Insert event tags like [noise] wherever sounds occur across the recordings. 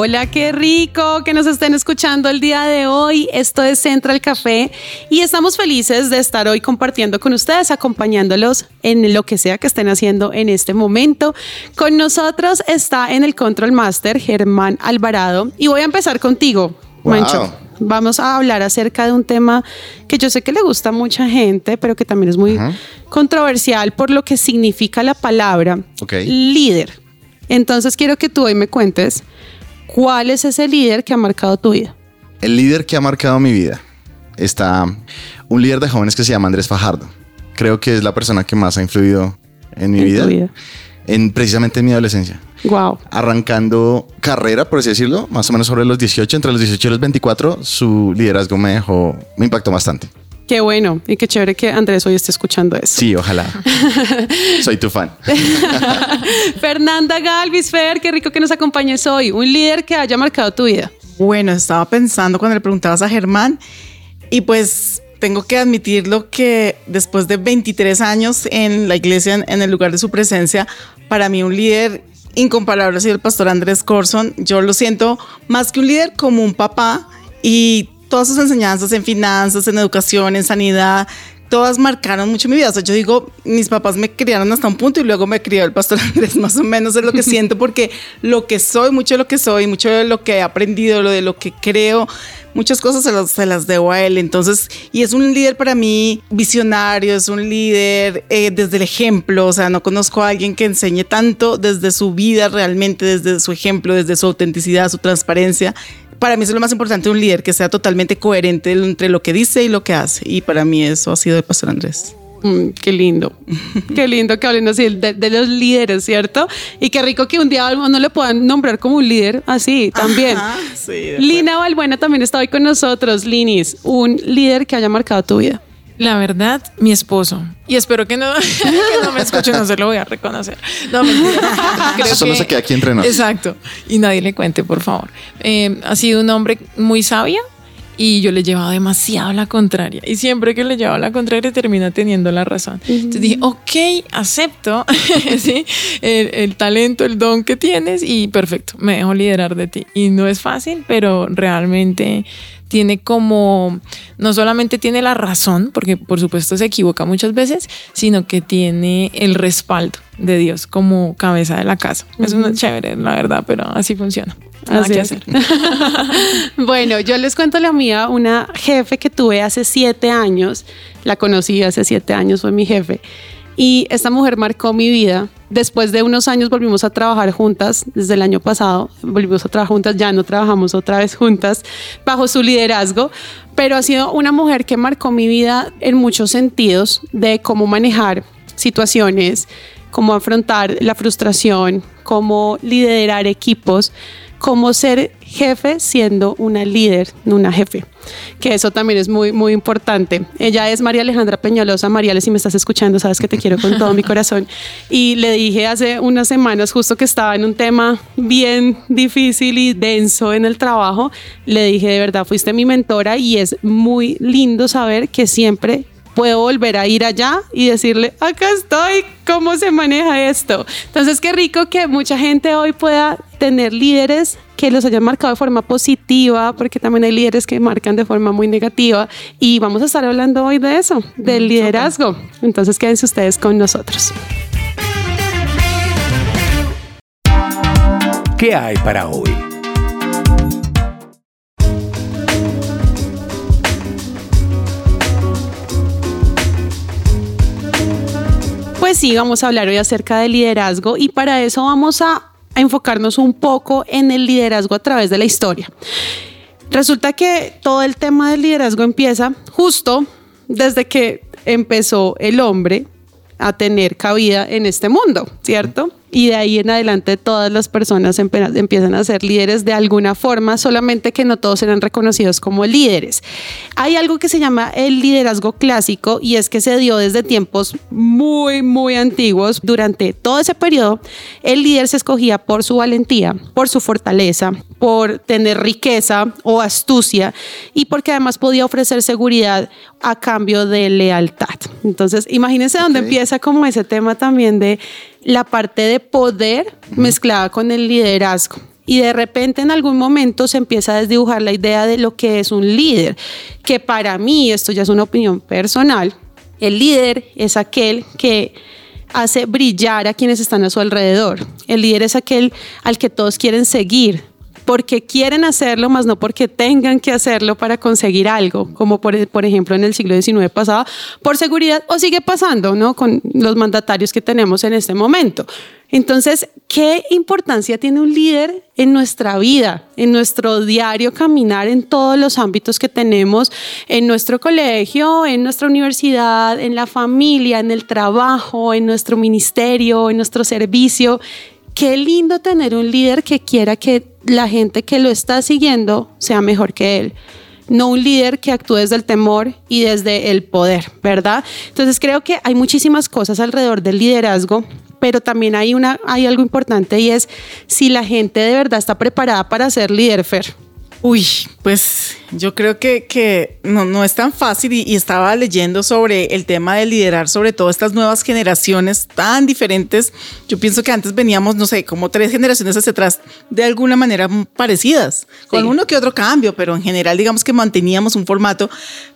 Hola, qué rico que nos estén escuchando el día de hoy. Esto es Central Café y estamos felices de estar hoy compartiendo con ustedes, acompañándolos en lo que sea que estén haciendo en este momento. Con nosotros está en el Control Master Germán Alvarado y voy a empezar contigo, Wow. Mancho. Vamos a hablar acerca de un tema que yo sé que le gusta a mucha gente, pero que también es muy controversial por lo que significa la palabra líder. Entonces quiero que tú hoy me cuentes cuál es ese líder que ha marcado tu vida. El líder que ha marcado mi vida está un líder de jóvenes que se llama Andrés Fajardo. Creo que es la persona que más ha influido en mi En tu vida, vida. en precisamente en mi adolescencia. Wow. Arrancando carrera, por así decirlo, más o menos sobre los 18, entre los 18 y los 24, su liderazgo me dejó, me impactó bastante. Qué bueno y qué chévere que Andrés hoy esté escuchando eso. Sí, ojalá. [laughs] Soy tu fan. [laughs] Fernanda Galvis Fer, qué rico que nos acompañes hoy. Un líder que haya marcado tu vida. Bueno, estaba pensando cuando le preguntabas a Germán y pues tengo que admitirlo que después de 23 años en la iglesia, en, en el lugar de su presencia, para mí un líder incomparable ha sido el pastor Andrés Corson. Yo lo siento más que un líder como un papá y todas sus enseñanzas en finanzas, en educación, en sanidad, todas marcaron mucho mi vida. O sea, yo digo, mis papás me criaron hasta un punto y luego me crió el pastor [laughs] Andrés, más o menos es lo que siento, porque lo que soy, mucho de lo que soy, mucho de lo que he aprendido, lo de lo que creo, muchas cosas se las, se las debo a él. Entonces, y es un líder para mí visionario, es un líder eh, desde el ejemplo. O sea, no conozco a alguien que enseñe tanto desde su vida realmente, desde su ejemplo, desde su autenticidad, su transparencia. Para mí es lo más importante un líder, que sea totalmente coherente entre lo que dice y lo que hace. Y para mí eso ha sido el pastor Andrés. Mm, qué lindo. [laughs] qué lindo que hablen así de, de los líderes, ¿cierto? Y qué rico que un día no le puedan nombrar como un líder así también. Ajá, sí, de Lina Valbuena también está hoy con nosotros. Linis, un líder que haya marcado tu vida. La verdad, mi esposo. Y espero que no, [laughs] que no me escuche, no se lo voy a reconocer. No, mentira. [laughs] Creo Eso solo que- se queda aquí entre. Exacto. Y nadie le cuente, por favor. Eh, ha sido un hombre muy sabio y yo le llevaba demasiado la contraria. Y siempre que le llevaba la contraria termina teniendo la razón. Entonces dije, ok, acepto [laughs] ¿sí? el, el talento, el don que tienes y perfecto, me dejo liderar de ti. Y no es fácil, pero realmente tiene como, no solamente tiene la razón, porque por supuesto se equivoca muchas veces, sino que tiene el respaldo de Dios como cabeza de la casa. Es una chévere, la verdad, pero así funciona. Así hacer. [laughs] bueno, yo les cuento la mía, una jefe que tuve hace siete años, la conocí hace siete años, fue mi jefe, y esta mujer marcó mi vida. Después de unos años volvimos a trabajar juntas, desde el año pasado volvimos a trabajar juntas, ya no trabajamos otra vez juntas bajo su liderazgo, pero ha sido una mujer que marcó mi vida en muchos sentidos de cómo manejar situaciones, cómo afrontar la frustración, cómo liderar equipos, cómo ser jefe siendo una líder, una jefe. Que eso también es muy, muy importante. Ella es María Alejandra Peñalosa. María, si me estás escuchando, sabes que te quiero con todo mi corazón. Y le dije hace unas semanas, justo que estaba en un tema bien difícil y denso en el trabajo, le dije, de verdad, fuiste mi mentora y es muy lindo saber que siempre puedo volver a ir allá y decirle, acá estoy, ¿cómo se maneja esto? Entonces, qué rico que mucha gente hoy pueda tener líderes que los hayan marcado de forma positiva, porque también hay líderes que marcan de forma muy negativa. Y vamos a estar hablando hoy de eso, del liderazgo. Entonces, quédense ustedes con nosotros. ¿Qué hay para hoy? Pues sí, vamos a hablar hoy acerca del liderazgo y para eso vamos a enfocarnos un poco en el liderazgo a través de la historia. Resulta que todo el tema del liderazgo empieza justo desde que empezó el hombre a tener cabida en este mundo, ¿cierto? Y de ahí en adelante todas las personas empiezan a ser líderes de alguna forma, solamente que no todos eran reconocidos como líderes. Hay algo que se llama el liderazgo clásico y es que se dio desde tiempos muy, muy antiguos. Durante todo ese periodo, el líder se escogía por su valentía, por su fortaleza, por tener riqueza o astucia y porque además podía ofrecer seguridad a cambio de lealtad. Entonces, imagínense dónde empieza como ese tema también de la parte de poder mezclada con el liderazgo. Y de repente en algún momento se empieza a desdibujar la idea de lo que es un líder, que para mí, esto ya es una opinión personal, el líder es aquel que hace brillar a quienes están a su alrededor. El líder es aquel al que todos quieren seguir, porque quieren hacerlo, más no porque tengan que hacerlo para conseguir algo, como por, por ejemplo en el siglo XIX pasaba, por seguridad, o sigue pasando, ¿no? Con los mandatarios que tenemos en este momento. Entonces, ¿qué importancia tiene un líder en nuestra vida, en nuestro diario caminar, en todos los ámbitos que tenemos, en nuestro colegio, en nuestra universidad, en la familia, en el trabajo, en nuestro ministerio, en nuestro servicio? Qué lindo tener un líder que quiera que la gente que lo está siguiendo sea mejor que él. No un líder que actúe desde el temor y desde el poder, ¿verdad? Entonces creo que hay muchísimas cosas alrededor del liderazgo, pero también hay, una, hay algo importante y es si la gente de verdad está preparada para ser líder, Fer. Uy, pues yo creo que, que no, no es tan fácil y, y estaba leyendo sobre el tema de liderar, sobre todo estas nuevas generaciones tan diferentes. Yo pienso que antes veníamos, no sé, como tres generaciones hacia atrás, de alguna manera parecidas, con uno que otro cambio, pero en general digamos que manteníamos un formato,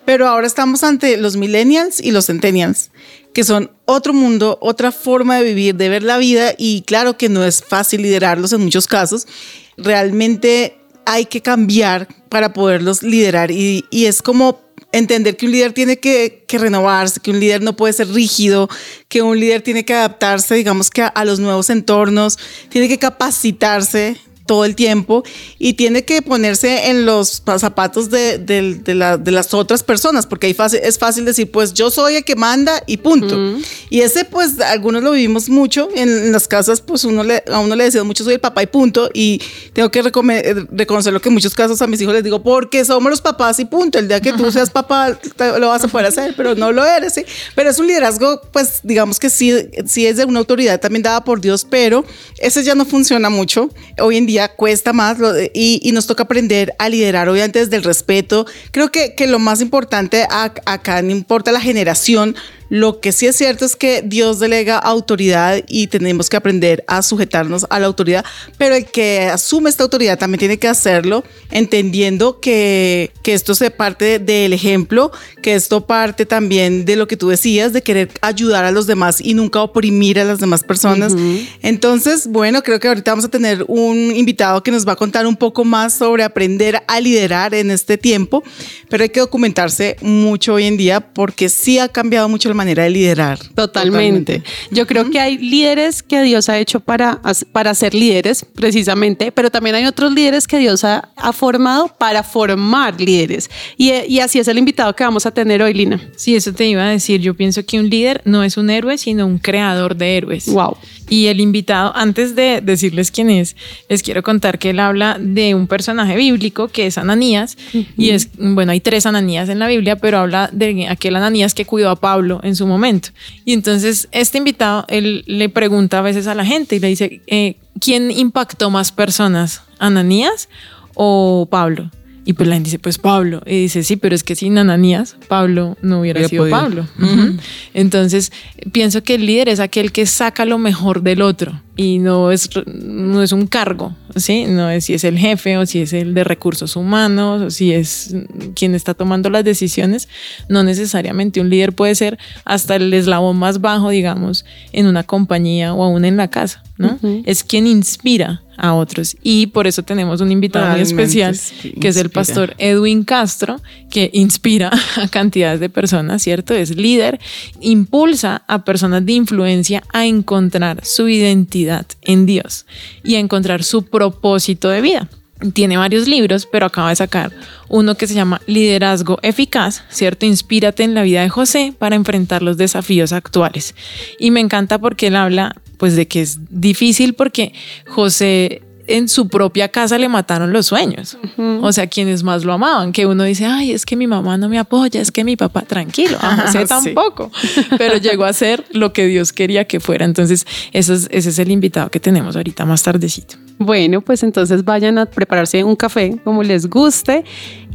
pero ahora estamos ante los millennials y los centennials que son otro mundo, otra forma de vivir, de ver la vida y claro que no es fácil liderarlos en muchos casos. Realmente hay que cambiar para poderlos liderar y, y es como entender que un líder tiene que, que, renovarse, que un líder no puede ser rígido, que un líder tiene que adaptarse, digamos que a, a los nuevos entornos, tiene que capacitarse todo el tiempo y tiene que ponerse en los zapatos de, de, de, la, de las otras personas, porque ahí fácil, es fácil decir, pues yo soy el que manda y punto. Uh -huh. Y ese, pues, algunos lo vivimos mucho en, en, las casas, pues uno le, a uno le decía mucho soy el papá y punto. Y tengo que reconocerlo que en muchos casos a mis hijos les digo, porque somos los papás y punto. El día que tú seas papá te, lo vas a poder hacer, pero no lo eres. ¿sí? Pero es un liderazgo, pues, digamos que sí, sí es de una autoridad también dada por Dios, pero ese ya no funciona mucho. Hoy en día cuesta más y, y, nos toca aprender a liderar, obviamente desde el respeto. Creo que, que lo más importante acá, no importa la generación, lo que sí es cierto es que Dios delega autoridad y tenemos que aprender a sujetarnos a la autoridad, pero el que asume esta autoridad también tiene que hacerlo entendiendo que, que esto se parte del ejemplo, que esto parte también de lo que tú decías, de querer ayudar a los demás y nunca oprimir a las demás personas. Uh -huh. Entonces, bueno, creo que ahorita vamos a tener un invitado que nos va a contar un poco más sobre aprender a liderar en este tiempo, pero hay que documentarse mucho hoy en día porque sí ha cambiado mucho la manera de liderar. Totalmente. Totalmente. Yo creo uh -huh. que hay líderes que Dios ha hecho para, para ser líderes, precisamente, pero también hay otros líderes que Dios ha, ha formado para formar líderes. Y, y, así es el invitado que vamos a tener hoy, Lina. Sí, eso te iba a decir. Yo pienso que un líder no es un héroe, sino un creador de héroes. Wow. Y el invitado, antes de decirles quién es, les quiero contar que él habla de un personaje bíblico que es Ananías. Uh -huh. Y es, bueno, hay tres Ananías en la Biblia, pero habla de aquel Ananías que cuidó a Pablo en su momento. Y entonces este invitado, él le pregunta a veces a la gente y le dice, eh, ¿quién impactó más personas? ¿Ananías o Pablo? Y pues la gente dice, pues Pablo. Y dice, sí, pero es que sin Ananías, Pablo no hubiera, sido podido. Pablo. Uh -huh. Entonces, pienso que el líder es aquel que saca lo mejor del otro y no es, no es un cargo, ¿sí? No es si es el jefe o si es el de recursos humanos o si es quien está tomando las decisiones. No necesariamente un líder puede ser hasta el eslabón más bajo, digamos, en una compañía o aún en la casa, ¿no? Uh -huh. Es quien inspira a otros. Y por eso tenemos un invitado muy especial, que es el pastor Edwin Castro, que inspira [laughs] a cantidades de personas, ¿cierto? Es líder, impulsa a personas de influencia a encontrar su identidad en Dios y a encontrar su propósito de vida. Tiene varios libros, pero acaba de sacar uno que se llama Liderazgo Eficaz, ¿cierto? Inspírate en la vida de José para enfrentar los desafíos actuales. Y me encanta porque él habla pues de que es difícil porque José en su propia casa le mataron los sueños. O sea, quienes más lo amaban, que uno dice, ay, es que mi mamá no me apoya, es que mi papá, tranquilo, a José tampoco, [laughs] pero llegó a ser lo que Dios quería que fuera. Entonces, es- ese es el invitado que tenemos ahorita más tardecito. Bueno, pues entonces vayan a prepararse un café como les guste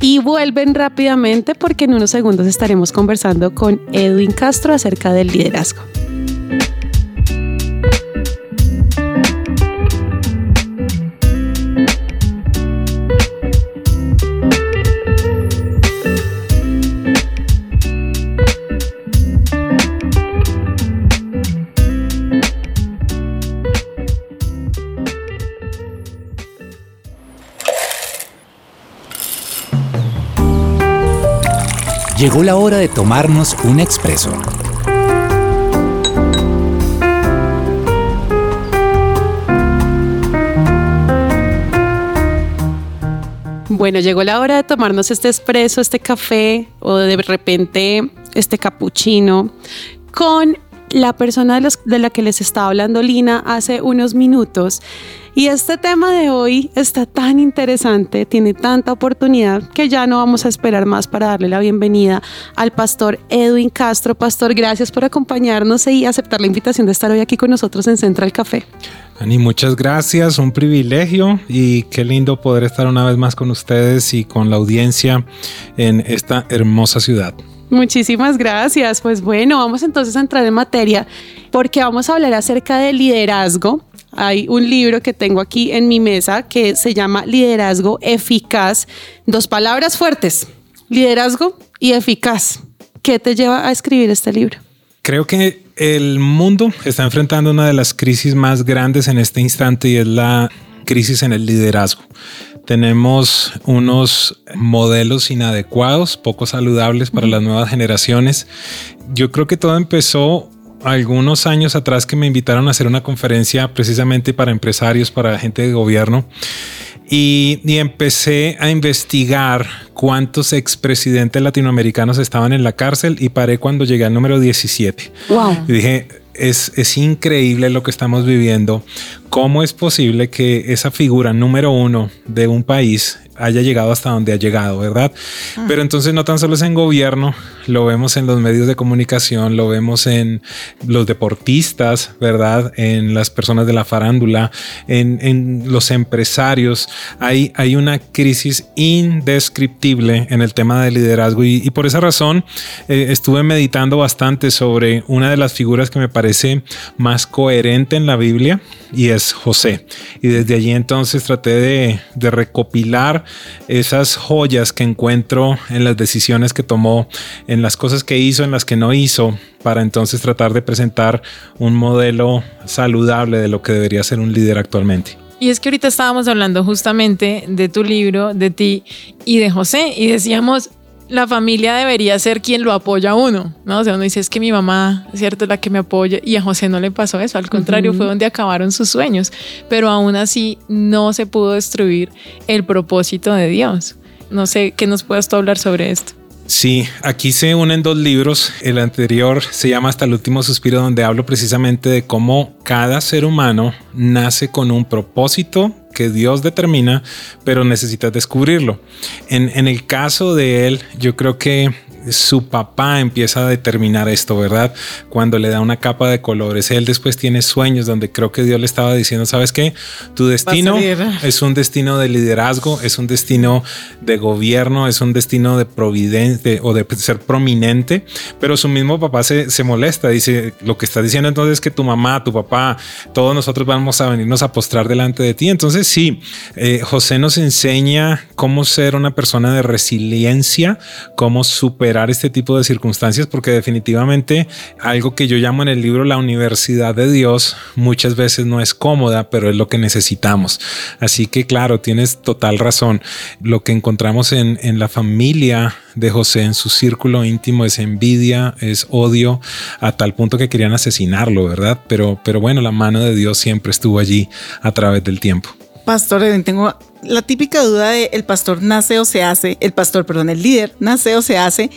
y vuelven rápidamente porque en unos segundos estaremos conversando con Edwin Castro acerca del liderazgo. Llegó la hora de tomarnos un expreso. Bueno, llegó la hora de tomarnos este espresso, este café o de repente este cappuccino con la persona de, la que les estaba hablando Lina hace unos minutos. Y este tema de hoy está tan interesante, tiene tanta oportunidad que ya no vamos a esperar más para darle la bienvenida al pastor Edwin Castro. Pastor, gracias por acompañarnos y aceptar la invitación de estar hoy aquí con nosotros en Central Café. Ani, muchas gracias, un privilegio y qué lindo poder estar una vez más con ustedes y con la audiencia en esta hermosa ciudad. Muchísimas gracias. Pues bueno, vamos entonces a entrar en materia porque vamos a hablar acerca del liderazgo. Hay un libro que tengo aquí en mi mesa que se llama Liderazgo Eficaz. Dos palabras fuertes, liderazgo y eficaz. ¿Qué te lleva a escribir este libro? Creo que el mundo está enfrentando una de las crisis más grandes en este instante y es la crisis en el liderazgo. Tenemos unos modelos inadecuados, poco saludables para las nuevas generaciones. Yo creo que todo empezó algunos años atrás que me invitaron a hacer una conferencia precisamente para empresarios, para gente de gobierno. Y, y empecé a investigar cuántos expresidentes latinoamericanos estaban en la cárcel y paré cuando llegué al número 17. Wow. Y dije, es, es increíble lo que estamos viviendo. ¿Cómo es posible que esa figura número uno de un país haya llegado hasta donde ha llegado, verdad? Pero entonces no tan solo es en gobierno, lo vemos en los medios de comunicación, lo vemos en los deportistas, ¿verdad? En las personas de la farándula, en, en los empresarios. Hay, hay una crisis indescriptible en el tema del liderazgo y, y por esa razón eh, estuve meditando bastante sobre una de las figuras que me parece más coherente en la Biblia y es José. Y desde allí entonces traté de, de recopilar esas joyas que encuentro en las decisiones que tomó, en las cosas que hizo, en las que no hizo, para entonces tratar de presentar un modelo saludable de lo que debería ser un líder actualmente. Y es que ahorita estábamos hablando justamente de tu libro, de ti y de José, y decíamos, la familia debería ser quien lo apoya a uno, ¿no? O sea, uno dice, es que mi mamá, ¿cierto?, es la que me apoya, y a José no le pasó eso, al contrario, fue donde acabaron sus sueños, pero aún así no se pudo destruir el propósito de Dios. No sé, ¿qué nos puedes tú hablar sobre esto? Sí, aquí se unen dos libros. El anterior se llama Hasta el último suspiro, donde hablo precisamente de cómo cada ser humano nace con un propósito que Dios determina, pero necesitas descubrirlo. En, en el caso de él, yo creo que su papá empieza a determinar esto, ¿verdad? Cuando le da una capa de colores. Él después tiene sueños donde creo que Dios le estaba diciendo, ¿sabes qué? Tu destino es un destino de liderazgo, es un destino de gobierno, es un destino de providente o de ser prominente, pero su mismo papá se, se molesta, dice, lo que está diciendo entonces es que tu mamá, tu papá, todos nosotros vamos a venirnos a postrar delante de ti. Entonces sí, eh, José nos enseña cómo ser una persona de resiliencia, cómo superar este tipo de circunstancias, porque definitivamente algo que yo llamo en el libro la universidad de Dios muchas veces no es cómoda, pero es lo que necesitamos. Así que claro, tienes total razón. Lo que encontramos en, en la familia de José, en su círculo íntimo, es envidia, es odio, a tal punto que querían asesinarlo, ¿verdad? Pero, pero bueno, la mano de Dios siempre estuvo allí a través del tiempo. Pastor, Edwin, tengo la típica duda de el pastor nace o se hace, el pastor, perdón, el líder nace o se hace.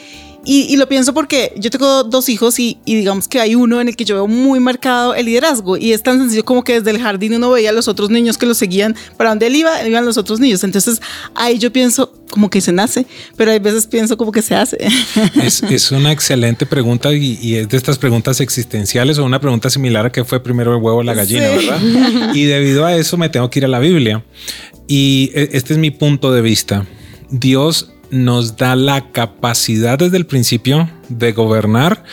Y, y lo pienso porque yo tengo dos hijos y, y digamos que hay uno en el que yo veo muy marcado el liderazgo y es tan sencillo como que desde el jardín uno veía a los otros niños que lo seguían para donde él iba, iban los otros niños. Entonces ahí yo pienso como que se nace, pero hay veces pienso como que se hace. [laughs] Es, es una excelente pregunta y, y es de estas preguntas existenciales o una pregunta similar a que fue primero el huevo o la gallina, Sí. ¿verdad? Y debido a eso me tengo que ir a la Biblia. Y e- este es mi punto de vista. Dios nos da la capacidad desde el principio de gobernar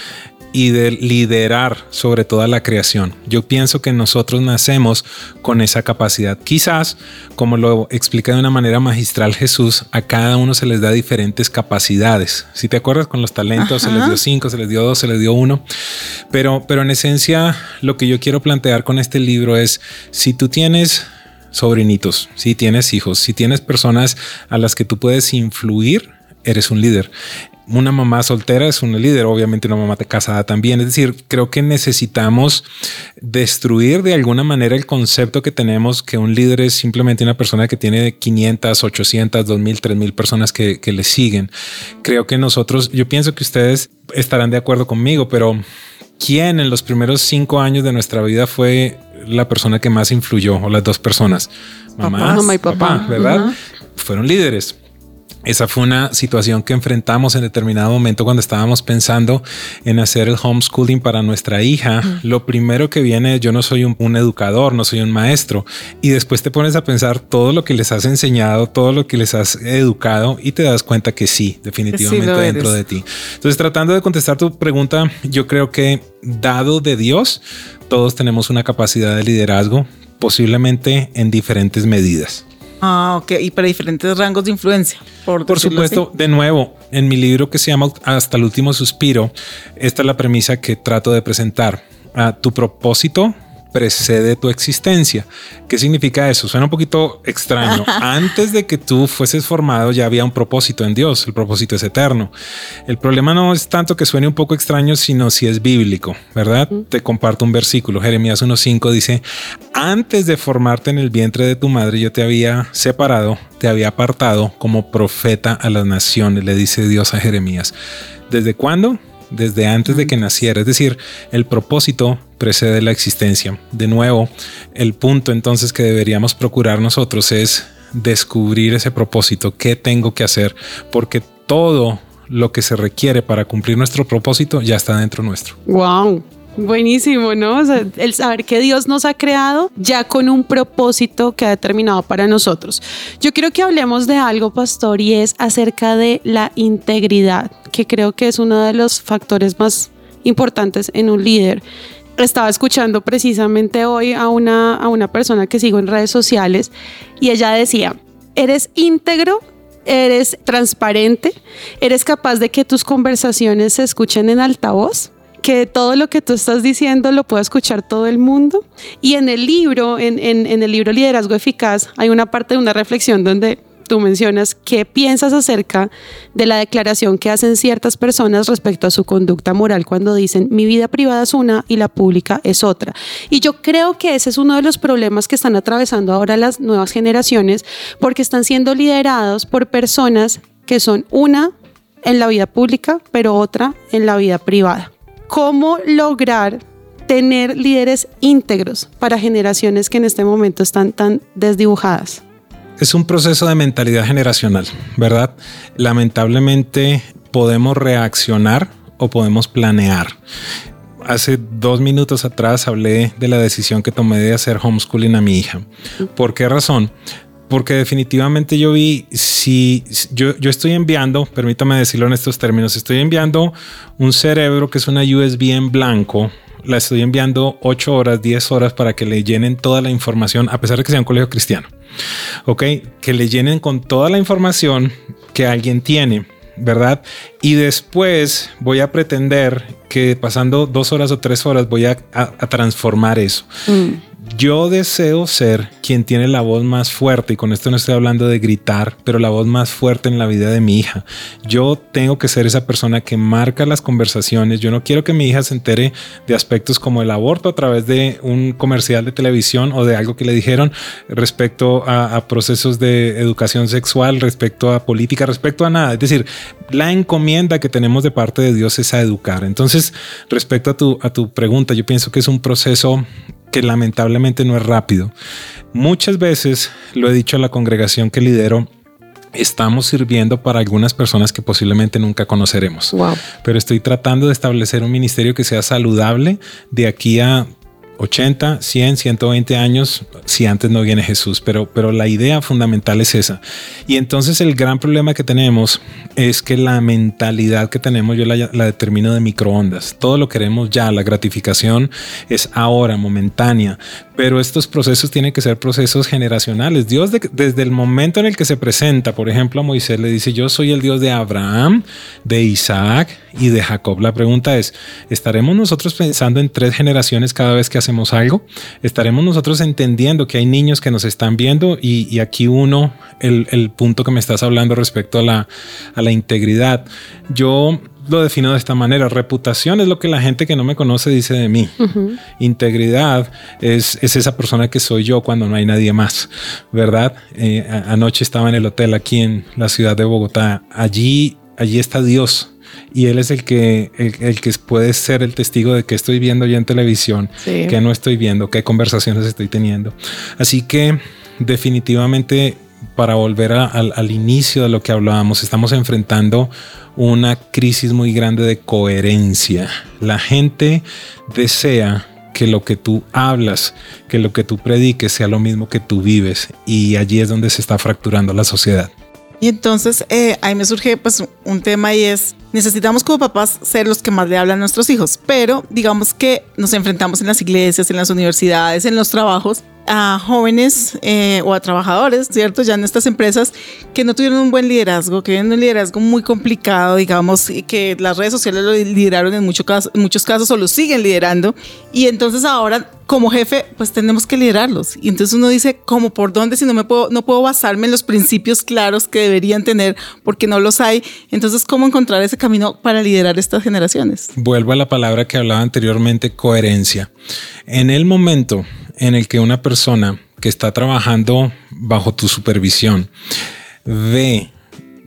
y de liderar sobre toda la creación. Yo pienso que nosotros nacemos con esa capacidad. Quizás, como lo explica de una manera magistral Jesús, a cada uno se les da diferentes capacidades. Si te acuerdas con los talentos, se les dio cinco, se les dio dos, se les dio uno. Pero, pero en esencia, lo que yo quiero plantear con este libro es, si tú tienes sobrinitos, si tienes hijos, si tienes personas a las que tú puedes influir, eres un líder. Una mamá soltera es una líder, obviamente una mamá casada también. Es decir, creo que necesitamos destruir de alguna manera el concepto que tenemos que un líder es simplemente una persona que tiene 500, 800, 2000, 3000 personas que, que le siguen. Creo que nosotros, yo pienso que ustedes estarán de acuerdo conmigo, pero ¿quién en los primeros cinco años de nuestra vida fue la persona que más influyó o las dos personas? Mamá, Mamá y papá. ¿verdad? Fueron líderes. Esa fue una situación que enfrentamos en determinado momento cuando estábamos pensando en hacer el homeschooling para nuestra hija. Lo primero que viene yo no soy un, un educador, no soy un maestro. Y después te pones a pensar todo lo que les has enseñado, todo lo que les has educado y te das cuenta que sí, definitivamente lo dentro de ti. Entonces, tratando de contestar tu pregunta, yo creo que dado de Dios, todos tenemos una capacidad de liderazgo, posiblemente en diferentes medidas. Ah, ok. Y para diferentes rangos de influencia. Por, supuesto, de nuevo, en mi libro que se llama Hasta el último suspiro, esta es la premisa que trato de presentar. Ah, tu propósito precede tu existencia. ¿Qué significa eso? Suena un poquito extraño. [laughs] Antes de que tú fueses formado ya había un propósito en Dios. El propósito es eterno. El problema no es tanto que suene un poco extraño, sino si es bíblico, ¿verdad? Te comparto un versículo. Jeremías 1.5 dice, antes de formarte en el vientre de tu madre, yo te había separado, te había apartado como profeta a las naciones, le dice Dios a Jeremías. ¿Desde cuándo? Desde antes de que naciera. Es decir, el propósito precede la existencia. De nuevo, el punto entonces que deberíamos procurar nosotros es descubrir ese propósito. ¿Qué tengo que hacer? Porque todo lo que se requiere para cumplir nuestro propósito ya está dentro nuestro. Wow. Buenísimo, ¿no? O sea, el saber que Dios nos ha creado ya con un propósito que ha determinado para nosotros. Yo quiero que hablemos de algo, pastor, y es acerca de la integridad, que creo que es uno de los factores más importantes en un líder. Estaba escuchando precisamente hoy a una, a una persona que sigo en redes sociales y ella decía, ¿eres íntegro? ¿Eres transparente? ¿Eres capaz de que tus conversaciones se escuchen en altavoz? que todo lo que tú estás diciendo lo pueda escuchar todo el mundo. Y en el libro, en, en, en, el libro Liderazgo Eficaz, hay una parte de una reflexión donde tú mencionas qué piensas acerca de la declaración que hacen ciertas personas respecto a su conducta moral cuando dicen mi vida privada es una y la pública es otra. Y yo creo que ese es uno de los problemas que están atravesando ahora las nuevas generaciones porque están siendo liderados por personas que son una en la vida pública, pero otra en la vida privada cómo lograr tener líderes íntegros para generaciones que en este momento están tan desdibujadas. Es un proceso de mentalidad generacional, ¿verdad? Lamentablemente podemos reaccionar o podemos planear. Hace dos minutos atrás hablé de la decisión que tomé de hacer homeschooling a mi hija. ¿Por qué razón? porque definitivamente yo vi si yo, yo estoy enviando, permítame decirlo en estos términos, estoy enviando un cerebro que es una USB en blanco, la estoy enviando 8 horas, 10 horas para que le llenen toda la información, a pesar de que sea un colegio cristiano. Ok, que le llenen con toda la información que alguien tiene. ¿verdad? Y después voy a pretender que pasando dos horas o tres horas voy a, transformar eso. Mm. Yo deseo ser quien tiene la voz más fuerte, y con esto no estoy hablando de gritar, pero la voz más fuerte en la vida de mi hija. Yo tengo que ser esa persona que marca las conversaciones. Yo no quiero que mi hija se entere de aspectos como el aborto a través de un comercial de televisión o de algo que le dijeron respecto a, procesos de educación sexual, respecto a política, respecto a nada. Es decir, la encomienda que tenemos de parte de Dios es a educar. Entonces, respecto a tu, a tu pregunta, yo pienso que es un proceso que lamentablemente no es rápido. Muchas veces lo he dicho a la congregación que lidero, estamos sirviendo para algunas personas que posiblemente nunca conoceremos. Pero estoy tratando de establecer un ministerio que sea saludable de aquí a 80, 100, 120 años si antes no viene Jesús, pero, pero la idea fundamental es esa. Y entonces el gran problema que tenemos es que la mentalidad que tenemos yo la, la determino de microondas. Todo lo queremos ya, la gratificación es ahora, momentánea, pero estos procesos tienen que ser procesos generacionales. Dios desde el momento en el que se presenta, por ejemplo, a Moisés le dice, yo soy el Dios de Abraham, de Isaac y de Jacob. La pregunta es, ¿estaremos nosotros pensando en tres generaciones cada vez que hacemos hacemos algo, estaremos nosotros entendiendo que hay niños que nos están viendo y, aquí uno, el, punto que me estás hablando respecto a la, a la integridad. Yo lo defino de esta manera. Reputación es lo que la gente que no me conoce dice de mí. Integridad es, es, esa persona que soy yo cuando no hay nadie más, ¿verdad? Eh, anoche estaba en el hotel aquí en la ciudad de Bogotá. Allí, allí está Dios y él es el que, el, que puede ser el testigo de que estoy viendo ya en televisión, que no estoy viendo, qué conversaciones estoy teniendo. Así que definitivamente para volver al, al inicio de lo que hablábamos, estamos enfrentando una crisis muy grande de coherencia. La gente desea que lo que tú hablas, que lo que tú prediques sea lo mismo que tú vives y allí es donde se está fracturando la sociedad. Y entonces eh, ahí me surge pues un tema y es, necesitamos como papás ser los que más le hablan a nuestros hijos, pero digamos que nos enfrentamos en las iglesias, en las universidades, en los trabajos a jóvenes eh, o a trabajadores, ¿cierto? Ya en estas empresas que no tuvieron un buen liderazgo, que tienen un liderazgo muy complicado, digamos, y que las redes sociales lo lideraron en, mucho caso, en muchos casos o lo siguen liderando. Y entonces ahora, como jefe, pues tenemos que liderarlos. Y entonces uno dice, ¿cómo por dónde? Si no me puedo, no puedo basarme en los principios claros que deberían tener porque no los hay. Entonces, ¿cómo encontrar ese camino para liderar estas generaciones? Vuelvo a la palabra que hablaba anteriormente, coherencia. En el momento en el que una persona que está trabajando bajo tu supervisión ve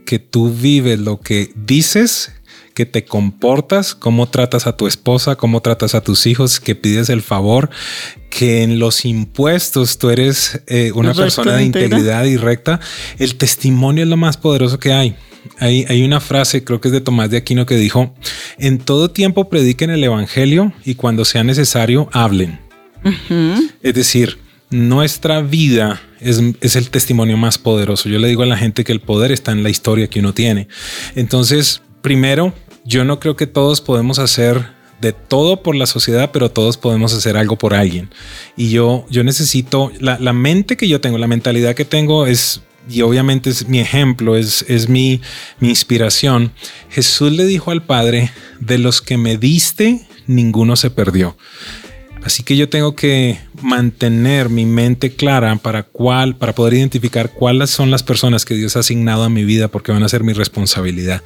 que tú vives lo que dices, que te comportas, cómo tratas a tu esposa, cómo tratas a tus hijos, que pides el favor, que en los impuestos tú eres eh, una persona de integridad y recta, el testimonio es lo más poderoso que hay. Hay, hay, una frase, creo que es de Tomás de Aquino, que dijo, en todo tiempo prediquen el Evangelio y cuando sea necesario, hablen. Es decir, nuestra vida es, el testimonio más poderoso. Yo le digo a la gente que el poder está en la historia que uno tiene. Entonces, primero, yo no creo que todos podemos hacer de todo por la sociedad, pero todos podemos hacer algo por alguien. Y yo, yo necesito, la, mente que yo tengo, la mentalidad que tengo es y obviamente es mi ejemplo, es, mi, inspiración. Jesús le dijo al Padre, de los que me diste, ninguno se perdió. Así que yo tengo que mantener mi mente clara para cuál, para poder identificar cuáles son las personas que Dios ha asignado a mi vida porque van a ser mi responsabilidad.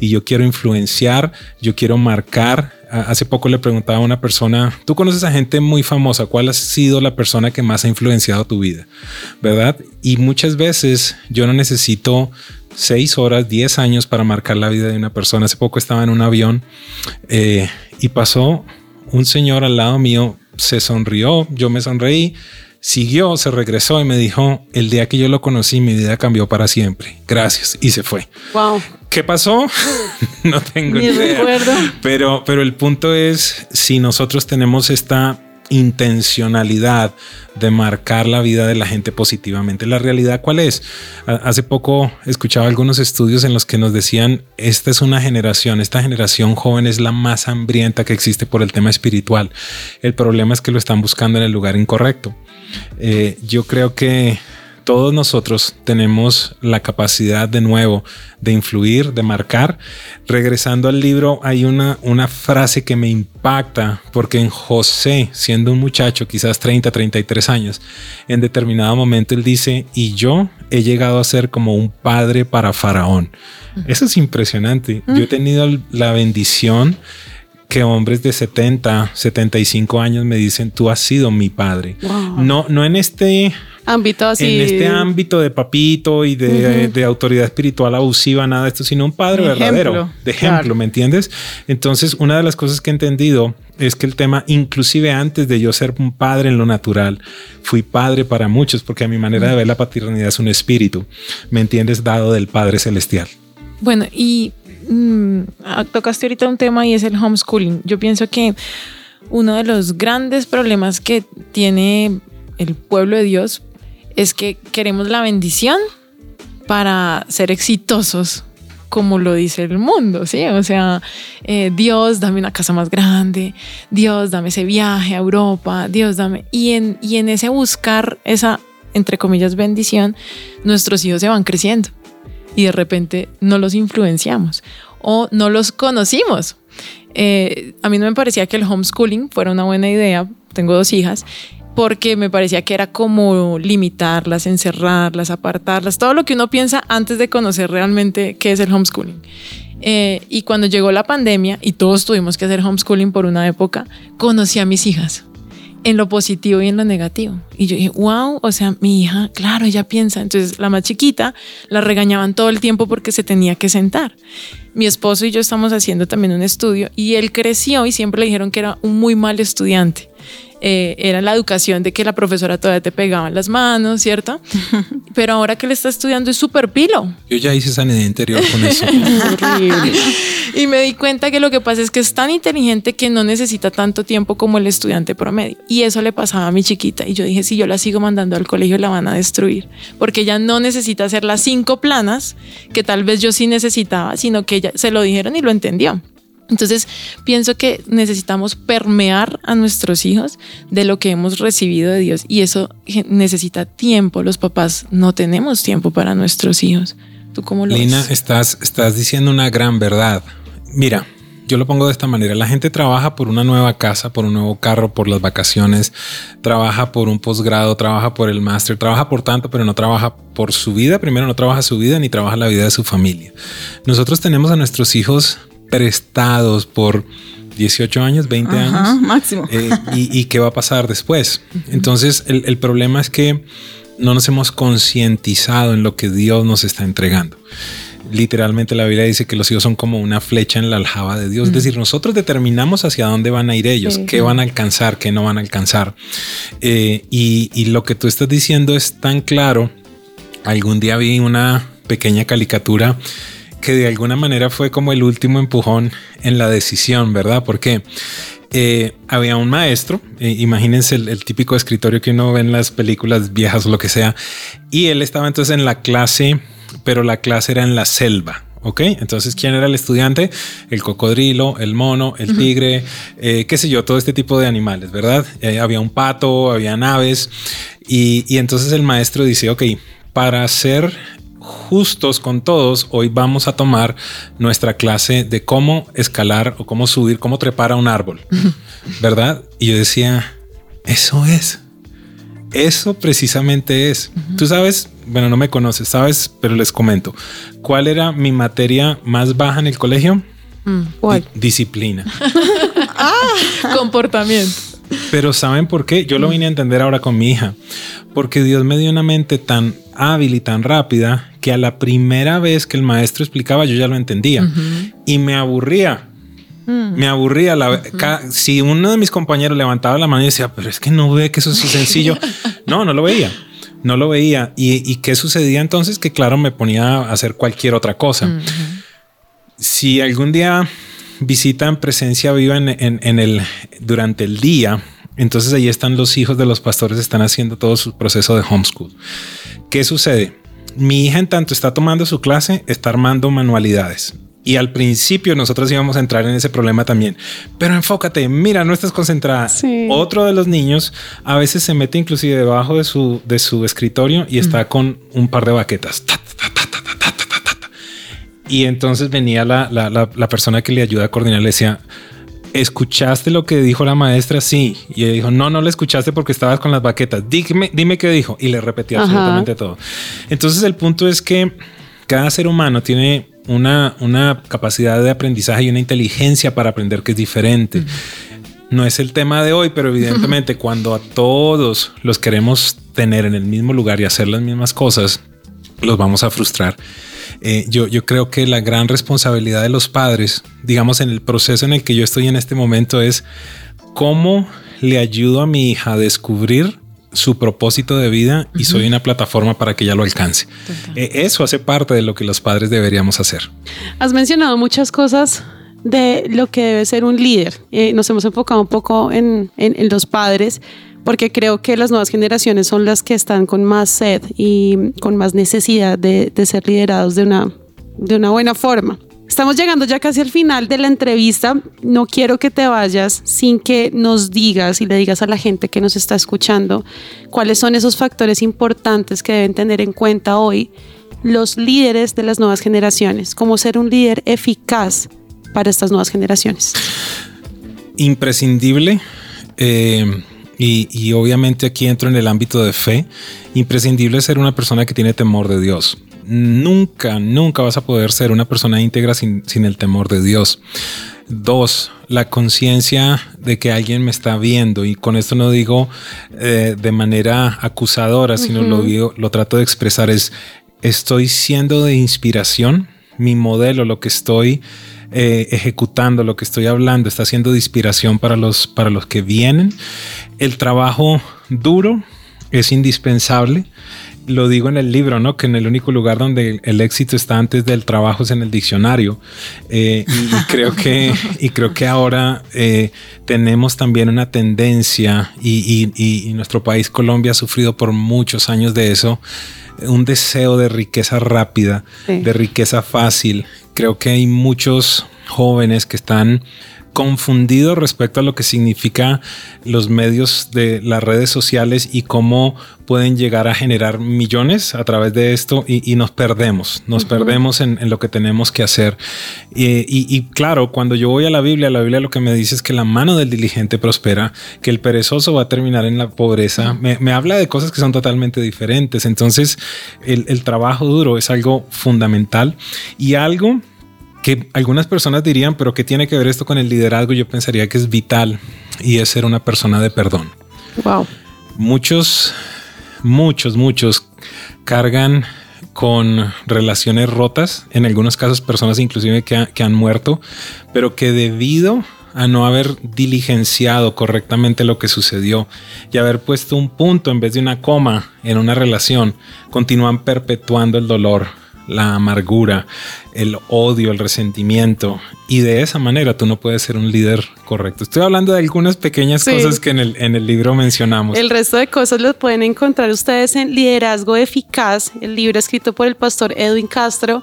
Y yo quiero influenciar, yo quiero marcar. Hace poco le preguntaba a una persona, tú conoces a gente muy famosa, ¿cuál ha sido la persona que más ha influenciado tu vida? ¿Verdad? Y muchas veces yo no necesito seis horas, diez años para marcar la vida de una persona. Hace poco estaba en un avión eh, y pasó un señor al lado mío se sonrió, yo me sonreí, siguió, se regresó y me dijo, el día que yo lo conocí, mi vida cambió para siempre. Gracias. Y se fue. Wow. ¿Qué pasó? [laughs] no tengo ni idea. Recuerdo. Pero, pero el punto es, si nosotros tenemos esta intencionalidad de marcar la vida de la gente positivamente. La realidad cuál es? Hace poco escuchaba algunos estudios en los que nos decían, esta es una generación, esta generación joven es la más hambrienta que existe por el tema espiritual. El problema es que lo están buscando en el lugar incorrecto. Eh, yo creo que todos nosotros tenemos la capacidad de nuevo de influir, de marcar. Regresando al libro, hay una, una frase que me impacta porque en José, siendo un muchacho, quizás 30, 33 años, en determinado momento él dice, y yo he llegado a ser como un padre para Faraón. Eso es impresionante. Yo he tenido la bendición que hombres de 70, 75 años me dicen, tú has sido mi padre. No, no en este ámbito así. En este ámbito de papito y de, autoridad espiritual abusiva, nada de esto, sino un padre verdadero, de ejemplo, ¿me entiendes? Entonces, una de las cosas que he entendido es que el tema, inclusive antes de yo ser un padre en lo natural, fui padre para muchos, porque a mi manera de ver la paternidad es un espíritu, ¿me entiendes? Dado del Padre Celestial. Bueno, y Mm, ah, tocaste ahorita un tema y es el homeschooling. Yo pienso que uno de los grandes problemas que tiene el pueblo de Dios es que queremos la bendición para ser exitosos, como lo dice el mundo, ¿sí? O sea, eh, Dios, dame una casa más grande, Dios, dame ese viaje a Europa, Dios, dame... Y en, y en ese buscar esa, entre comillas, bendición, nuestros hijos se van creciendo y de repente no los influenciamos o no los conocimos. Eh, a mí no me parecía que el homeschooling fuera una buena idea, tengo dos hijas, porque me parecía que era como limitarlas, encerrarlas, apartarlas, todo lo que uno piensa antes de conocer realmente qué es el homeschooling. Eh, y cuando llegó la pandemia y todos tuvimos que hacer homeschooling por una época, conocí a mis hijas en lo positivo y en lo negativo. Y yo dije, wow, o sea, mi hija, claro, ella piensa. Entonces, la más chiquita la regañaban todo el tiempo porque se tenía que sentar. Mi esposo y yo estamos haciendo también un estudio y él creció y siempre le dijeron que era un muy mal estudiante. Eh, era la educación de que la profesora todavía te pegaba en las manos, ¿cierto? [laughs] Pero ahora que le está estudiando es súper pilo. Yo ya hice sanidad interior con eso. [laughs] y me di cuenta que lo que pasa es que es tan inteligente que no necesita tanto tiempo como el estudiante promedio. Y eso le pasaba a mi chiquita. Y yo dije, si yo la sigo mandando al colegio, la van a destruir. Porque ella no necesita hacer las cinco planas que tal vez yo sí necesitaba, sino que ella se lo dijeron y lo entendió. Entonces, pienso que necesitamos permear a nuestros hijos de lo que hemos recibido de Dios y eso necesita tiempo. Los papás no tenemos tiempo para nuestros hijos. ¿Tú cómo lo Lina, estás, estás diciendo una gran verdad. Mira, yo lo pongo de esta manera. La gente trabaja por una nueva casa, por un nuevo carro, por las vacaciones, trabaja por un posgrado, trabaja por el máster, trabaja por tanto, pero no trabaja por su vida. Primero no trabaja su vida ni trabaja la vida de su familia. Nosotros tenemos a nuestros hijos prestados por 18 años, 20 años. Máximo. Eh, y, qué va a pasar después? Entonces, el, problema es que no nos hemos concientizado en lo que Dios nos está entregando. Literalmente la Biblia dice que los hijos son como una flecha en la aljaba de Dios. Es decir, nosotros determinamos hacia dónde van a ir ellos, qué van a alcanzar, qué no van a alcanzar. Eh, y, y lo que tú estás diciendo es tan claro. Algún día vi una pequeña caricatura que de alguna manera fue como el último empujón en la decisión, ¿verdad? Porque eh, había un maestro, eh, imagínense el, típico escritorio que uno ve en las películas viejas o lo que sea, y él estaba entonces en la clase, pero la clase era en la selva. ¿Ok? Entonces, ¿quién era el estudiante? El cocodrilo, el mono, el tigre, eh, qué sé yo, todo este tipo de animales, ¿verdad? había un pato, había aves. Y, y entonces el maestro dice, ok, para hacer justos con todos, hoy vamos a tomar nuestra clase de cómo escalar o cómo subir, cómo trepar a un árbol, [laughs] ¿verdad? Y yo decía, eso es. Eso precisamente es. Tú sabes, bueno, no me conoces, sabes, pero les comento. ¿Cuál era mi materia más baja en el colegio? Mm, disciplina. [laughs] ah, comportamiento. Pero ¿saben por qué? Yo lo vine a entender ahora con mi hija. Porque Dios me dio una mente tan hábil y tan rápida que a la primera vez que el maestro explicaba yo ya lo entendía y me aburría. Mm. Me aburría. La, Si uno de mis compañeros levantaba la mano y decía, pero es que no ve que eso es sencillo. [laughs] no, no lo veía. No lo veía. ¿Y, qué sucedía entonces? Que claro, me ponía a hacer cualquier otra cosa. Si algún día visitan presencia viva en, en, el, durante el día, entonces ahí están los hijos de los pastores, están haciendo todo su proceso de homeschool. ¿Qué sucede? Mi hija en tanto está tomando su clase, está armando manualidades. Y al principio nosotros íbamos a entrar en ese problema también. Pero enfócate, mira, no estás concentrada. Sí. Otro de los niños a veces se mete inclusive debajo de su, de su escritorio y está mm. con un par de baquetas. Y entonces venía la, la, la, la persona que le ayuda a coordinar, le decía, ¿escuchaste lo que dijo la maestra? Sí. Y ella dijo, no, no le escuchaste porque estabas con las baquetas. Dime, dime qué dijo. Y le repetía Ajá. absolutamente todo. Entonces el punto es que cada ser humano tiene una, una capacidad de aprendizaje y una inteligencia para aprender que es diferente. No es el tema de hoy, pero evidentemente cuando a todos los queremos tener en el mismo lugar y hacer las mismas cosas, los vamos a frustrar. Eh, yo, yo creo que la gran responsabilidad de los padres, digamos en el proceso en el que yo estoy en este momento, es cómo le ayudo a mi hija a descubrir su propósito de vida y soy una plataforma para que ella lo alcance. Eh, eso hace parte de lo que los padres deberíamos hacer. Has mencionado muchas cosas de lo que debe ser un líder. Eh, nos hemos enfocado un poco en, en- en los padres porque creo que las nuevas generaciones son las que están con más sed y con más necesidad de, de ser liderados de una, de una buena forma. Estamos llegando ya casi al final de la entrevista. No quiero que te vayas sin que nos digas y le digas a la gente que nos está escuchando cuáles son esos factores importantes que deben tener en cuenta hoy los líderes de las nuevas generaciones, cómo ser un líder eficaz para estas nuevas generaciones. imprescindible eh, y, y obviamente aquí entro en el ámbito de fe, imprescindible ser una persona que tiene temor de Dios. Nunca, nunca vas a poder ser una persona íntegra sin, sin el temor de Dios. Dos, la conciencia de que alguien me está viendo y con esto no digo eh, de manera acusadora, sino lo digo, lo trato de expresar es estoy siendo de inspiración, mi modelo, lo que estoy eh, ejecutando, lo que estoy hablando, está siendo de inspiración para los, para los que vienen. El trabajo duro es indispensable. Lo digo en el libro, ¿no? Que en el único lugar donde el éxito está antes del trabajo es en el diccionario. Eh, y, y creo que, y creo que ahora eh, tenemos también una tendencia y, y- y- nuestro país, Colombia, ha sufrido por muchos años de eso, un deseo de riqueza rápida, Sí. de riqueza fácil. Creo que hay muchos jóvenes que están confundidos respecto a lo que significa los medios de las redes sociales y cómo pueden llegar a generar millones a través de esto y, y nos perdemos, nos perdemos en, en lo que tenemos que hacer. Y, y- y claro, cuando yo voy a la Biblia, la Biblia lo que me dice es que la mano del diligente prospera, que el perezoso va a terminar en la pobreza. Me, me habla de cosas que son totalmente diferentes. Entonces, el, el trabajo duro es algo fundamental y algo que algunas personas dirían, pero ¿qué tiene que ver esto con el liderazgo? Yo pensaría que es vital y es ser una persona de perdón. Wow. Muchos, muchos, muchos cargan con relaciones rotas, en algunos casos personas inclusive que, ha- que han muerto, pero que debido a no haber diligenciado correctamente lo que sucedió y haber puesto un punto en vez de una coma en una relación, continúan perpetuando el dolor, la amargura, el odio, el resentimiento y de esa manera tú no puedes ser un líder correcto. Estoy hablando de algunas pequeñas Sí. cosas que en el, en el libro mencionamos. El resto de cosas los pueden encontrar ustedes en Liderazgo Eficaz, el libro escrito por el pastor Edwin Castro.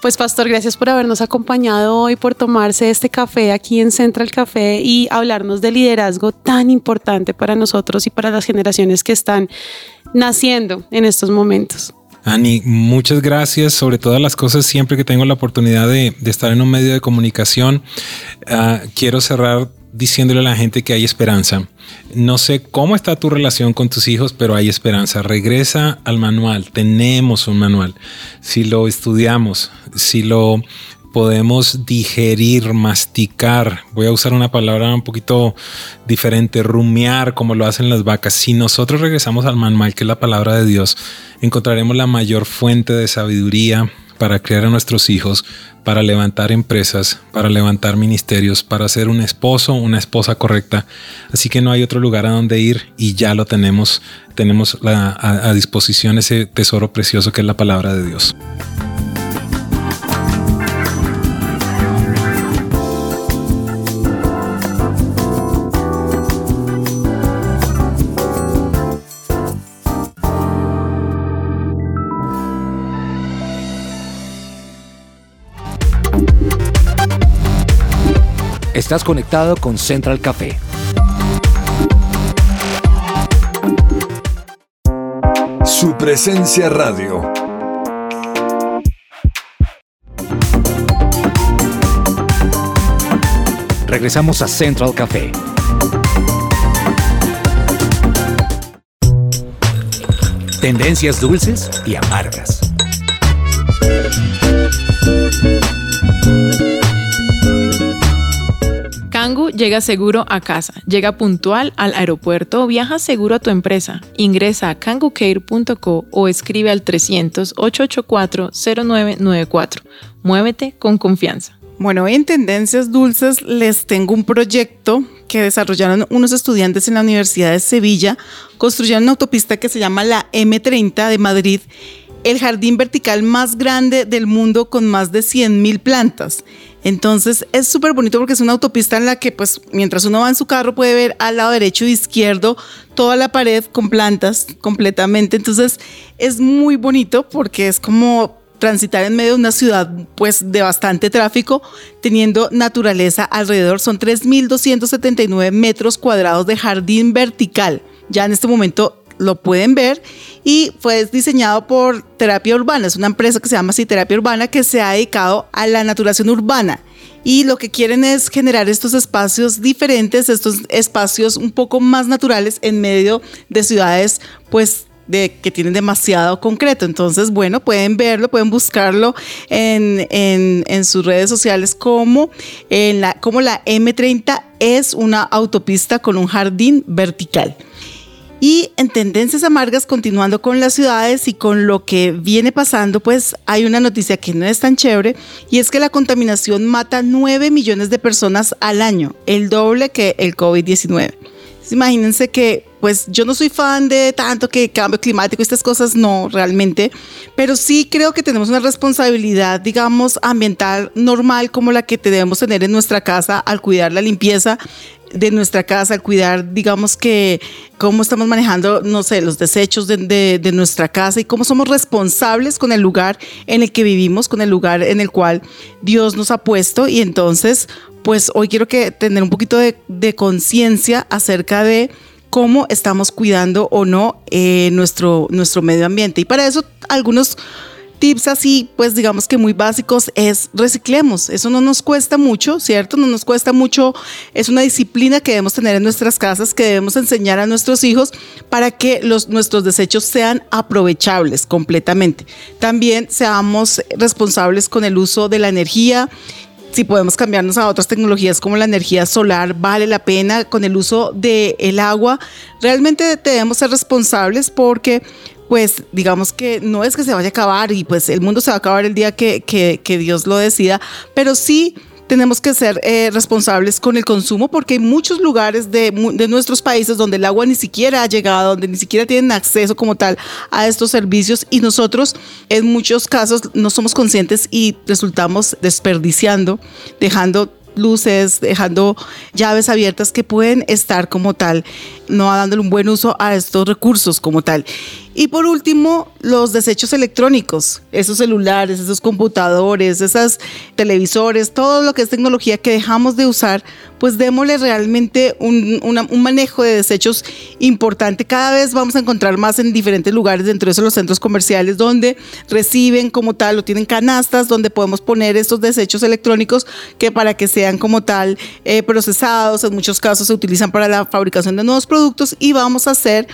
Pues pastor, gracias por habernos acompañado hoy, por tomarse este café aquí en Central Café y hablarnos de liderazgo tan importante para nosotros y para las generaciones que están naciendo en estos momentos. Ani, muchas gracias. Sobre todas las cosas, siempre que tengo la oportunidad de, estar en un medio de comunicación, ah, quiero cerrar diciéndole a la gente que hay esperanza. No sé cómo está tu relación con tus hijos, pero hay esperanza. Regresa al manual. Tenemos un manual. Si lo estudiamos, si lo podemos digerir, masticar, voy a usar una palabra un poquito diferente, rumiar como lo hacen las vacas. Si nosotros regresamos al manual, que es la palabra de Dios, encontraremos la mayor fuente de sabiduría para crear a nuestros hijos, para levantar empresas, para levantar ministerios, para ser un esposo, una esposa correcta. Así que no hay otro lugar a donde ir y ya lo tenemos. Tenemos a disposición ese tesoro precioso que es la palabra de Dios. Estás conectado con Central Café. Su presencia radio. Regresamos a Central Café. Tendencias dulces y amargas. Llega seguro a casa, llega puntual al aeropuerto viaja seguro a tu empresa. Ingresa a kangucare.co o escribe al 300-884-0994. Muévete con confianza. Bueno, en Tendencias Dulces les tengo un proyecto que desarrollaron unos estudiantes en la Universidad de Sevilla. Construyeron una autopista que se llama la M30 de Madrid, el jardín vertical más grande del mundo con más de 100.000 plantas. Entonces es súper bonito porque es una autopista en la que pues mientras uno va en su carro puede ver al lado derecho e izquierdo toda la pared con plantas completamente. Entonces es muy bonito porque es como transitar en medio de una ciudad pues de bastante tráfico, teniendo naturaleza alrededor. Son 3.279 metros cuadrados de jardín vertical. Ya en este momento lo pueden ver y fue diseñado por Terapia Urbana, es una empresa que se llama así Terapia Urbana que se ha dedicado a la naturación urbana y lo que quieren es generar estos espacios diferentes, estos espacios un poco más naturales en medio de ciudades pues de, que tienen demasiado concreto. Entonces, bueno, pueden verlo, pueden buscarlo en, en, en sus redes sociales como, en la, como la M30 es una autopista con un jardín vertical. Y en Tendencias Amargas, continuando con las ciudades y con lo que viene pasando, pues hay una noticia que no es tan chévere y es que la contaminación mata 9 millones de personas al año, el doble que el COVID-19. Imagínense que, pues yo no soy fan de tanto que cambio climático y estas cosas, no, realmente, pero sí creo que tenemos una responsabilidad, digamos, ambiental normal como la que debemos tener en nuestra casa al cuidar la limpieza de nuestra casa, cuidar, digamos que cómo estamos manejando, no sé, los desechos de, de, de, nuestra casa y cómo somos responsables con el lugar en el que vivimos, con el lugar en el cual Dios nos ha puesto. Y entonces, pues hoy quiero que tener un poquito de, de conciencia acerca de cómo estamos cuidando o no eh, nuestro, nuestro medio ambiente. Y para eso algunos tips así, pues digamos que muy básicos es reciclemos. Eso no nos cuesta mucho, ¿cierto? No nos cuesta mucho. Es una disciplina que debemos tener en nuestras casas, que debemos enseñar a nuestros hijos para que los, nuestros desechos sean aprovechables completamente. También seamos responsables con el uso de la energía si podemos cambiarnos a otras tecnologías como la energía solar, vale la pena con el uso del el agua. Realmente debemos ser responsables porque pues digamos que no es que se vaya a acabar y pues el mundo se va a acabar el día que, que, Dios lo decida, pero sí tenemos que ser eh, responsables con el consumo porque hay muchos lugares de, de, nuestros países donde el agua ni siquiera ha llegado, donde ni siquiera tienen acceso como tal a estos servicios y nosotros en muchos casos no somos conscientes y resultamos desperdiciando, dejando luces, dejando llaves abiertas que pueden estar como tal, no dándole un buen uso a estos recursos como tal. Y por último, los desechos electrónicos, esos celulares, esos computadores, esos televisores, todo lo que es tecnología que dejamos de usar, pues démosle realmente un, un, manejo de desechos importante. Cada vez vamos a encontrar más en diferentes lugares, dentro de esos los centros comerciales, donde reciben como tal o tienen canastas donde podemos poner estos desechos electrónicos que para que sean como tal eh, procesados, en muchos casos se utilizan para la fabricación de nuevos productos y vamos a hacer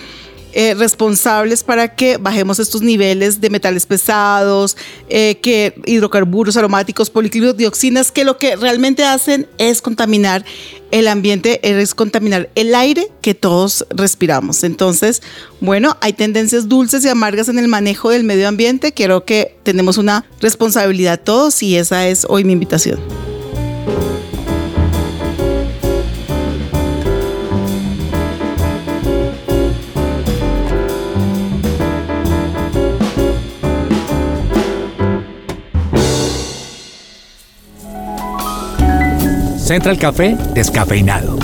eh, responsables para que bajemos estos niveles de metales pesados, eh, que hidrocarburos aromáticos, policlínicos, dioxinas, que lo que realmente hacen es contaminar el ambiente, es contaminar el aire que todos respiramos. Entonces, bueno, hay tendencias dulces y amargas en el manejo del medio ambiente. Quiero que tenemos una responsabilidad todos y esa es hoy mi invitación. Central Café descafeinado.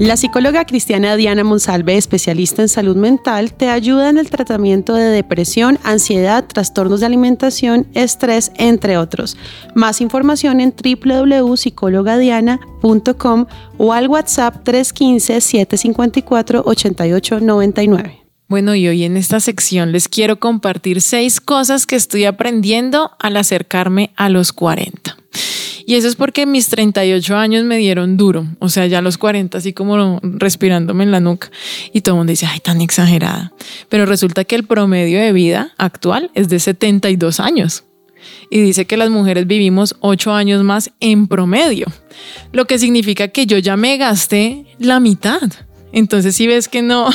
La psicóloga cristiana Diana Monsalve, especialista en salud mental, te ayuda en el tratamiento de depresión, ansiedad, trastornos de alimentación, estrés, entre otros. Más información en www.psicologadiana.com o al WhatsApp 315-754-8899. Bueno, y hoy en esta sección les quiero compartir seis cosas que estoy aprendiendo al acercarme a los 40. Y eso es porque mis 38 años me dieron duro, o sea, ya los 40 así como respirándome en la nuca. Y todo el mundo dice, ay, tan exagerada. Pero resulta que el promedio de vida actual es de 72 años. Y dice que las mujeres vivimos 8 años más en promedio, lo que significa que yo ya me gasté la mitad. Entonces, si ves que no,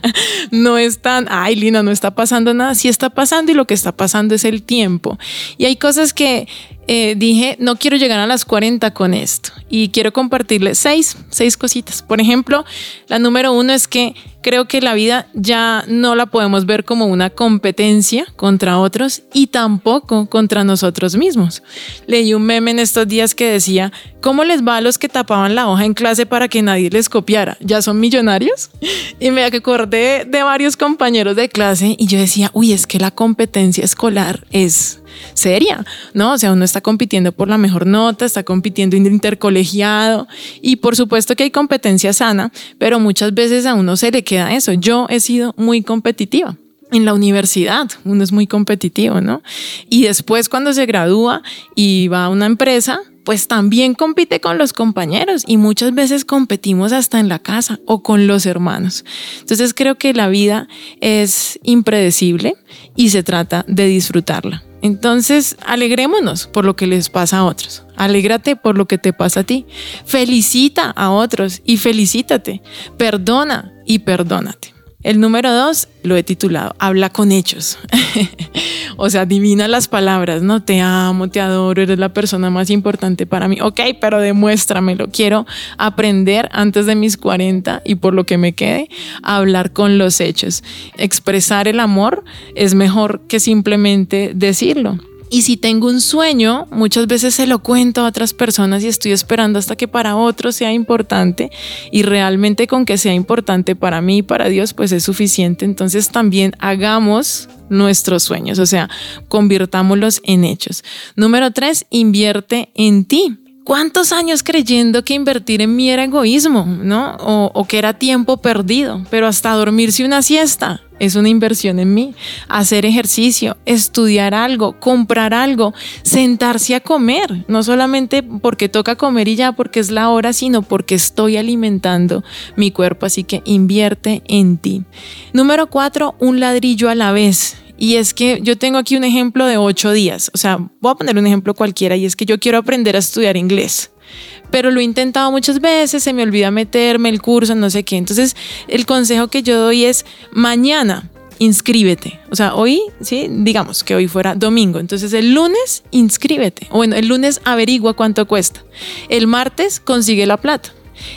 [laughs] no es tan, ay, Lina, no está pasando nada, sí está pasando y lo que está pasando es el tiempo. Y hay cosas que eh, dije, no quiero llegar a las 40 con esto y quiero compartirles seis, seis cositas. Por ejemplo, la número uno es que creo que la vida ya no la podemos ver como una competencia contra otros y tampoco contra nosotros mismos. Leí un meme en estos días que decía, ¿cómo les va a los que tapaban la hoja en clase para que nadie les copiara? ¿Ya son millonarios? Y me acordé de varios compañeros de clase y yo decía, uy, es que la competencia escolar es seria, ¿no? O sea, uno está compitiendo por la mejor nota, está compitiendo intercolegiado y por supuesto que hay competencia sana, pero muchas veces a uno se le queda eso. Yo he sido muy competitiva en la universidad, uno es muy competitivo, ¿no? Y después cuando se gradúa y va a una empresa, pues también compite con los compañeros y muchas veces competimos hasta en la casa o con los hermanos. Entonces creo que la vida es impredecible y se trata de disfrutarla. Entonces, alegrémonos por lo que les pasa a otros. Alégrate por lo que te pasa a ti. Felicita a otros y felicítate. Perdona y perdónate. El número dos lo he titulado Habla con hechos. [laughs] o sea, adivina las palabras, ¿no? Te amo, te adoro, eres la persona más importante para mí. Ok, pero demuéstramelo. Quiero aprender antes de mis 40 y por lo que me quede, hablar con los hechos. Expresar el amor es mejor que simplemente decirlo. Y si tengo un sueño, muchas veces se lo cuento a otras personas y estoy esperando hasta que para otros sea importante y realmente con que sea importante para mí y para Dios, pues es suficiente. Entonces también hagamos nuestros sueños, o sea, convirtámoslos en hechos. Número tres, invierte en ti. ¿Cuántos años creyendo que invertir en mí era egoísmo, no? O, o, que era tiempo perdido, pero hasta dormirse una siesta es una inversión en mí. Hacer ejercicio, estudiar algo, comprar algo, sentarse a comer, no solamente porque toca comer y ya porque es la hora, sino porque estoy alimentando mi cuerpo, así que invierte en ti. Número cuatro, un ladrillo a la vez. Y es que yo tengo aquí un ejemplo de ocho días. O sea, voy a poner un ejemplo cualquiera y es que yo quiero aprender a estudiar inglés pero lo he intentado muchas veces, se me olvida meterme el curso, no sé qué. Entonces, el consejo que yo doy es mañana inscríbete. O sea, hoy, sí, digamos que hoy fuera domingo. Entonces, el lunes inscríbete. Bueno, el lunes averigua cuánto cuesta. El martes consigue la plata.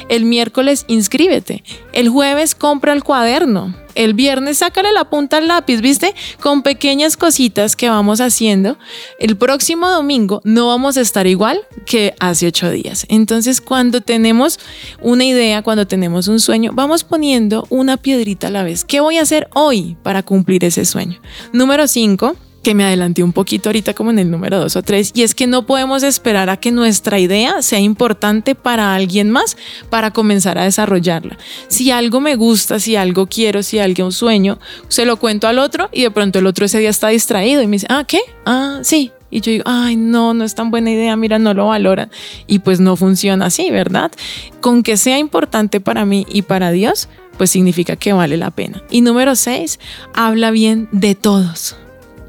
El miércoles inscríbete. El jueves compra el cuaderno. El viernes sácale la punta al lápiz, ¿viste? Con pequeñas cositas que vamos haciendo. El próximo domingo no vamos a estar igual que hace ocho días. Entonces, cuando tenemos una idea, cuando tenemos un sueño, vamos poniendo una piedrita a la vez. ¿Qué voy a hacer hoy para cumplir ese sueño? Número cinco que me adelanté un poquito ahorita como en el número dos o tres, y es que no podemos esperar a que nuestra idea sea importante para alguien más para comenzar a desarrollarla. Si algo me gusta, si algo quiero, si algo sueño, se lo cuento al otro y de pronto el otro ese día está distraído y me dice, ah, ¿qué? Ah, sí, y yo digo, ay, no, no es tan buena idea, mira, no lo valoran. Y pues no funciona así, ¿verdad? Con que sea importante para mí y para Dios, pues significa que vale la pena. Y número seis, habla bien de todos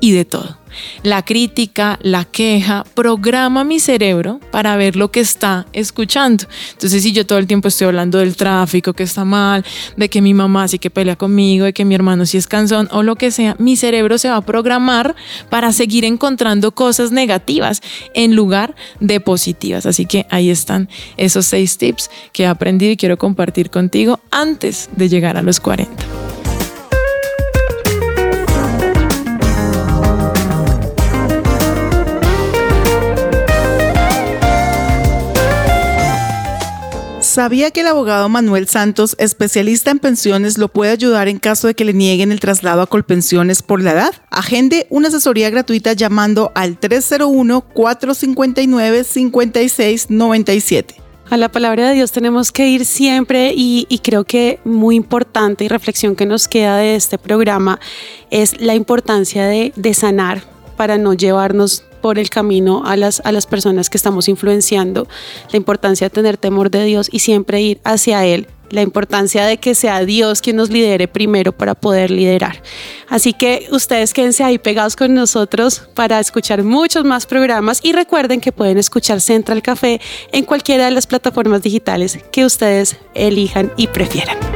y de todo. La crítica, la queja, programa mi cerebro para ver lo que está escuchando. Entonces, si yo todo el tiempo estoy hablando del tráfico que está mal, de que mi mamá sí que pelea conmigo, de que mi hermano sí es cansón o lo que sea, mi cerebro se va a programar para seguir encontrando cosas negativas en lugar de positivas. Así que ahí están esos seis tips que he aprendido y quiero compartir contigo antes de llegar a los 40. ¿Sabía que el abogado Manuel Santos, especialista en pensiones, lo puede ayudar en caso de que le nieguen el traslado a Colpensiones por la edad? Agende una asesoría gratuita llamando al 301-459-5697. A la palabra de Dios tenemos que ir siempre y, creo que muy importante y reflexión que nos queda de este programa es la importancia de sanar para no llevarnos el camino a las, a las personas que estamos influenciando, la importancia de tener temor de Dios y siempre ir hacia Él, la importancia de que sea Dios quien nos lidere primero para poder liderar. Así que ustedes quédense ahí pegados con nosotros para escuchar muchos más programas y recuerden que pueden escuchar Central Café en cualquiera de las plataformas digitales que ustedes elijan y prefieran.